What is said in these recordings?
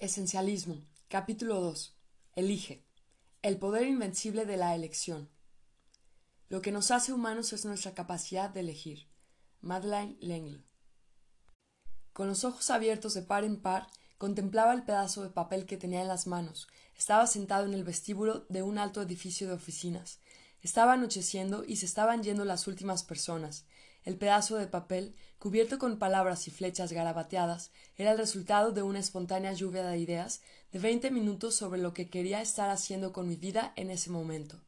Esencialismo. Capítulo 2. Elige. El poder invencible de la elección. Lo que nos hace humanos es nuestra capacidad de elegir. Madeleine L'Engle. Con los ojos abiertos de par en par, contemplaba el pedazo de papel que tenía en las manos. Estaba sentado en el vestíbulo de un alto edificio de oficinas. Estaba anocheciendo y se estaban yendo las últimas personas. El pedazo de papel, cubierto con palabras y flechas garabateadas, era el resultado de una espontánea lluvia de ideas de veinte minutos sobre lo que quería estar haciendo con mi vida en ese momento.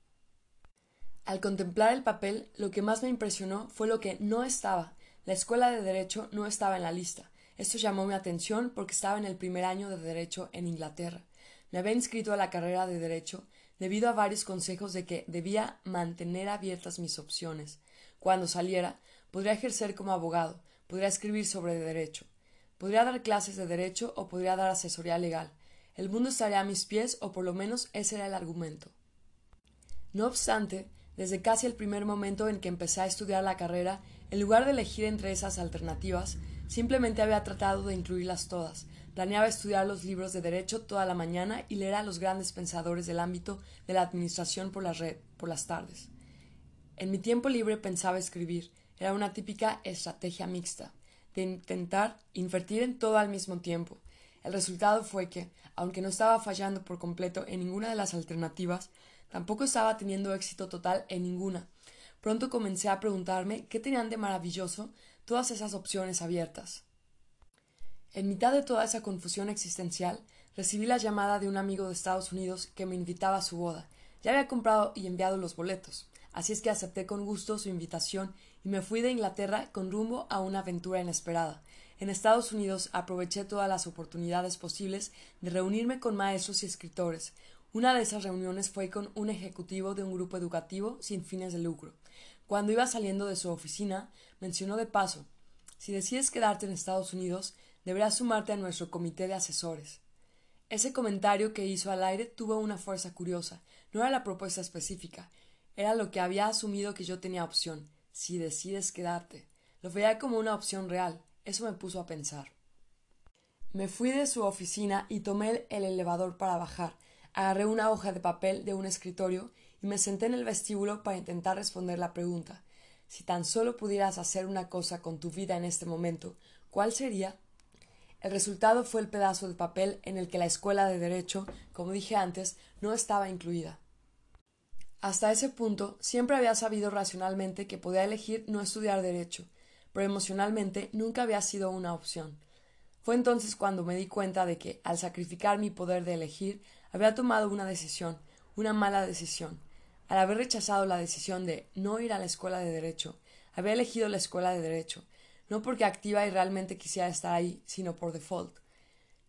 Al contemplar el papel, lo que más me impresionó fue lo que no estaba. La escuela de Derecho no estaba en la lista. Esto llamó mi atención porque estaba en el primer año de Derecho en Inglaterra. Me había inscrito a la carrera de Derecho debido a varios consejos de que debía mantener abiertas mis opciones. Cuando saliera, podría ejercer como abogado, podría escribir sobre derecho, podría dar clases de derecho o podría dar asesoría legal. El mundo estaría a mis pies o por lo menos ese era el argumento. No obstante, desde casi el primer momento en que empecé a estudiar la carrera, en lugar de elegir entre esas alternativas, simplemente había tratado de incluirlas todas. Planeaba estudiar los libros de derecho toda la mañana y leer a los grandes pensadores del ámbito de la administración por la red por las tardes. En mi tiempo libre pensaba escribir, era una típica estrategia mixta, de intentar invertir en todo al mismo tiempo. El resultado fue que, aunque no estaba fallando por completo en ninguna de las alternativas, tampoco estaba teniendo éxito total en ninguna. Pronto comencé a preguntarme qué tenían de maravilloso todas esas opciones abiertas. En mitad de toda esa confusión existencial, recibí la llamada de un amigo de Estados Unidos que me invitaba a su boda. Ya había comprado y enviado los boletos, así es que acepté con gusto su invitación y me fui de Inglaterra con rumbo a una aventura inesperada. En Estados Unidos aproveché todas las oportunidades posibles de reunirme con maestros y escritores. Una de esas reuniones fue con un ejecutivo de un grupo educativo sin fines de lucro. Cuando iba saliendo de su oficina, mencionó de paso si decides quedarte en Estados Unidos, deberás sumarte a nuestro comité de asesores. Ese comentario que hizo al aire tuvo una fuerza curiosa. No era la propuesta específica, era lo que había asumido que yo tenía opción si decides quedarte. Lo veía como una opción real. Eso me puso a pensar. Me fui de su oficina y tomé el elevador para bajar. Agarré una hoja de papel de un escritorio y me senté en el vestíbulo para intentar responder la pregunta. Si tan solo pudieras hacer una cosa con tu vida en este momento, ¿cuál sería? El resultado fue el pedazo de papel en el que la escuela de Derecho, como dije antes, no estaba incluida. Hasta ese punto siempre había sabido racionalmente que podía elegir no estudiar derecho, pero emocionalmente nunca había sido una opción. Fue entonces cuando me di cuenta de que, al sacrificar mi poder de elegir, había tomado una decisión, una mala decisión. Al haber rechazado la decisión de no ir a la escuela de derecho, había elegido la escuela de derecho, no porque activa y realmente quisiera estar ahí, sino por default.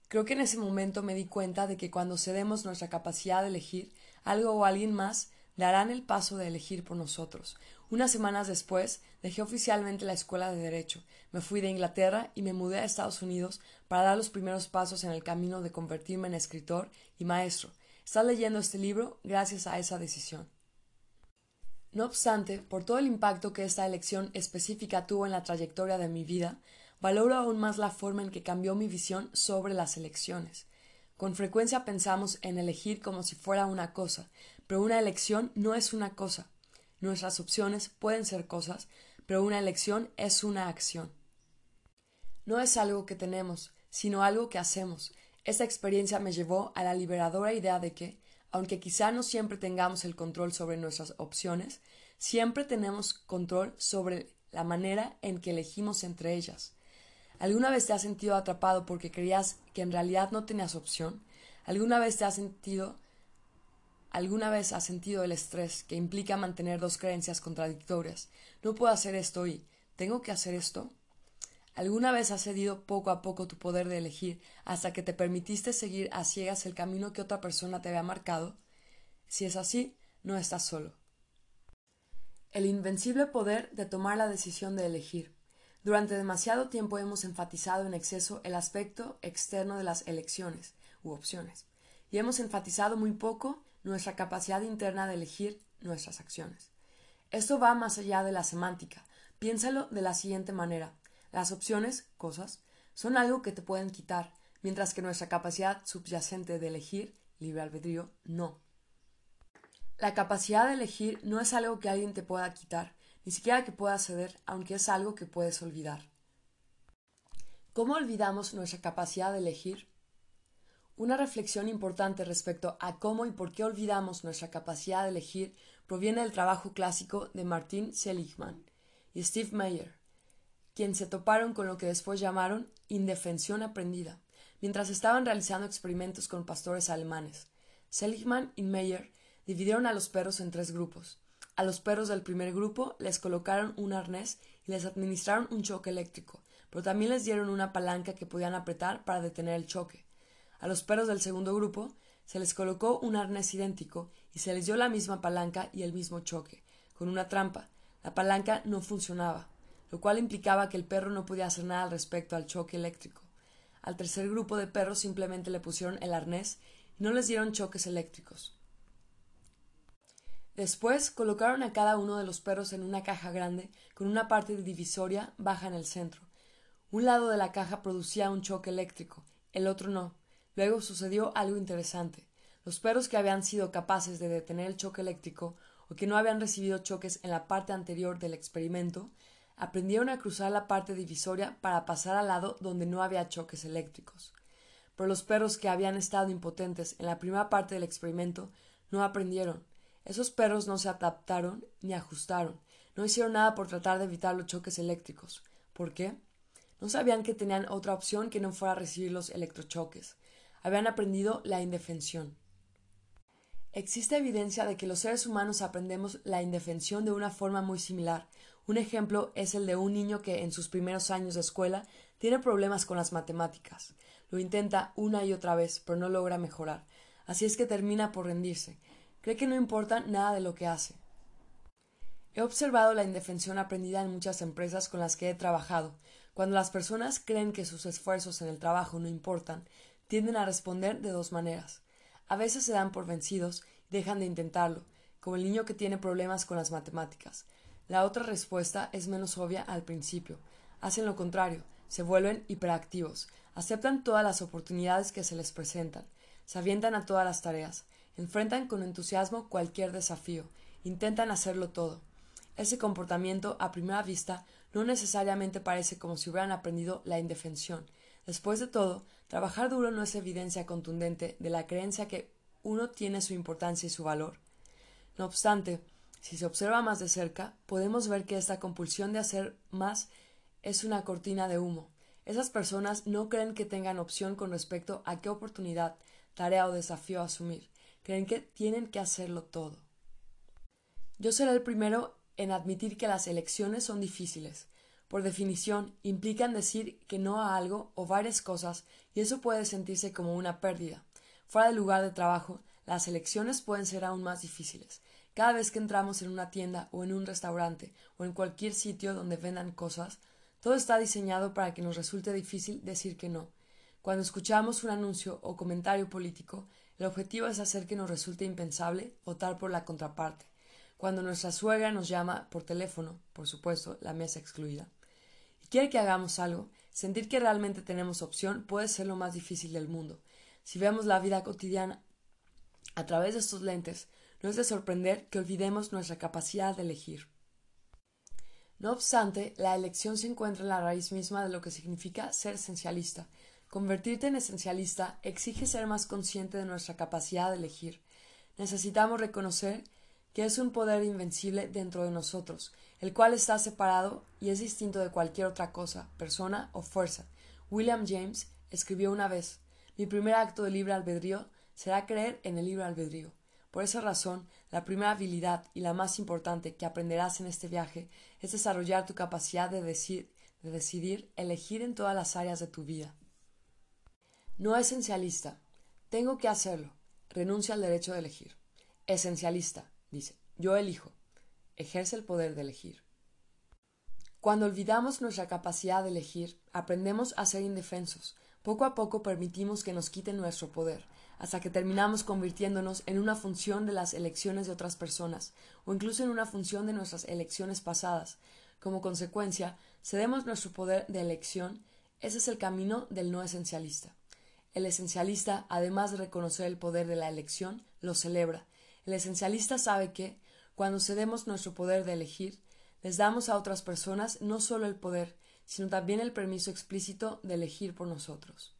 Creo que en ese momento me di cuenta de que cuando cedemos nuestra capacidad de elegir algo o alguien más, darán el paso de elegir por nosotros. Unas semanas después dejé oficialmente la escuela de Derecho, me fui de Inglaterra y me mudé a Estados Unidos para dar los primeros pasos en el camino de convertirme en escritor y maestro. Estás leyendo este libro gracias a esa decisión. No obstante, por todo el impacto que esta elección específica tuvo en la trayectoria de mi vida, valoro aún más la forma en que cambió mi visión sobre las elecciones. Con frecuencia pensamos en elegir como si fuera una cosa, pero una elección no es una cosa. Nuestras opciones pueden ser cosas, pero una elección es una acción. No es algo que tenemos, sino algo que hacemos. Esta experiencia me llevó a la liberadora idea de que, aunque quizá no siempre tengamos el control sobre nuestras opciones, siempre tenemos control sobre la manera en que elegimos entre ellas. ¿Alguna vez te has sentido atrapado porque creías que en realidad no tenías opción? ¿Alguna vez te has sentido ¿Alguna vez has sentido el estrés que implica mantener dos creencias contradictorias? No puedo hacer esto y ¿tengo que hacer esto? ¿Alguna vez has cedido poco a poco tu poder de elegir hasta que te permitiste seguir a ciegas el camino que otra persona te había marcado? Si es así, no estás solo. El invencible poder de tomar la decisión de elegir. Durante demasiado tiempo hemos enfatizado en exceso el aspecto externo de las elecciones u opciones, y hemos enfatizado muy poco nuestra capacidad interna de elegir nuestras acciones. Esto va más allá de la semántica. Piénsalo de la siguiente manera. Las opciones, cosas, son algo que te pueden quitar, mientras que nuestra capacidad subyacente de elegir, libre albedrío, no. La capacidad de elegir no es algo que alguien te pueda quitar, ni siquiera que puedas ceder, aunque es algo que puedes olvidar. ¿Cómo olvidamos nuestra capacidad de elegir? Una reflexión importante respecto a cómo y por qué olvidamos nuestra capacidad de elegir proviene del trabajo clásico de Martin Seligman y Steve Mayer, quien se toparon con lo que después llamaron indefensión aprendida, mientras estaban realizando experimentos con pastores alemanes. Seligman y Mayer dividieron a los perros en tres grupos. A los perros del primer grupo les colocaron un arnés y les administraron un choque eléctrico, pero también les dieron una palanca que podían apretar para detener el choque. A los perros del segundo grupo se les colocó un arnés idéntico y se les dio la misma palanca y el mismo choque, con una trampa. La palanca no funcionaba, lo cual implicaba que el perro no podía hacer nada al respecto al choque eléctrico. Al tercer grupo de perros simplemente le pusieron el arnés y no les dieron choques eléctricos. Después colocaron a cada uno de los perros en una caja grande con una parte divisoria baja en el centro. Un lado de la caja producía un choque eléctrico, el otro no. Luego sucedió algo interesante. Los perros que habían sido capaces de detener el choque eléctrico o que no habían recibido choques en la parte anterior del experimento aprendieron a cruzar la parte divisoria para pasar al lado donde no había choques eléctricos. Pero los perros que habían estado impotentes en la primera parte del experimento no aprendieron, esos perros no se adaptaron ni ajustaron, no hicieron nada por tratar de evitar los choques eléctricos. ¿Por qué? No sabían que tenían otra opción que no fuera recibir los electrochoques. Habían aprendido la indefensión. Existe evidencia de que los seres humanos aprendemos la indefensión de una forma muy similar. Un ejemplo es el de un niño que en sus primeros años de escuela tiene problemas con las matemáticas. Lo intenta una y otra vez, pero no logra mejorar. Así es que termina por rendirse. Cree que no importa nada de lo que hace. He observado la indefensión aprendida en muchas empresas con las que he trabajado. Cuando las personas creen que sus esfuerzos en el trabajo no importan, tienden a responder de dos maneras. A veces se dan por vencidos y dejan de intentarlo, como el niño que tiene problemas con las matemáticas. La otra respuesta es menos obvia al principio. Hacen lo contrario, se vuelven hiperactivos, aceptan todas las oportunidades que se les presentan, se avientan a todas las tareas, enfrentan con entusiasmo cualquier desafío, intentan hacerlo todo. Ese comportamiento, a primera vista, no necesariamente parece como si hubieran aprendido la indefensión. Después de todo, trabajar duro no es evidencia contundente de la creencia que uno tiene su importancia y su valor. No obstante, si se observa más de cerca, podemos ver que esta compulsión de hacer más es una cortina de humo. Esas personas no creen que tengan opción con respecto a qué oportunidad, tarea o desafío asumir creen que tienen que hacerlo todo. Yo seré el primero en admitir que las elecciones son difíciles. Por definición, implican decir que no a algo o varias cosas y eso puede sentirse como una pérdida. Fuera del lugar de trabajo, las elecciones pueden ser aún más difíciles. Cada vez que entramos en una tienda o en un restaurante o en cualquier sitio donde vendan cosas, todo está diseñado para que nos resulte difícil decir que no. Cuando escuchamos un anuncio o comentario político, el objetivo es hacer que nos resulte impensable votar por la contraparte. Cuando nuestra suegra nos llama por teléfono, por supuesto, la mesa excluida, quiere que hagamos algo, sentir que realmente tenemos opción puede ser lo más difícil del mundo. Si vemos la vida cotidiana a través de estos lentes, no es de sorprender que olvidemos nuestra capacidad de elegir. No obstante, la elección se encuentra en la raíz misma de lo que significa ser esencialista, Convertirte en esencialista exige ser más consciente de nuestra capacidad de elegir. Necesitamos reconocer que es un poder invencible dentro de nosotros, el cual está separado y es distinto de cualquier otra cosa, persona o fuerza. William James escribió una vez Mi primer acto de libre albedrío será creer en el libre albedrío. Por esa razón, la primera habilidad y la más importante que aprenderás en este viaje es desarrollar tu capacidad de, decir, de decidir elegir en todas las áreas de tu vida. No esencialista. Tengo que hacerlo. Renuncia al derecho de elegir. Esencialista. Dice, yo elijo. Ejerce el poder de elegir. Cuando olvidamos nuestra capacidad de elegir, aprendemos a ser indefensos. Poco a poco permitimos que nos quiten nuestro poder, hasta que terminamos convirtiéndonos en una función de las elecciones de otras personas, o incluso en una función de nuestras elecciones pasadas. Como consecuencia, cedemos nuestro poder de elección. Ese es el camino del no esencialista. El esencialista, además de reconocer el poder de la elección, lo celebra. El esencialista sabe que, cuando cedemos nuestro poder de elegir, les damos a otras personas no solo el poder, sino también el permiso explícito de elegir por nosotros.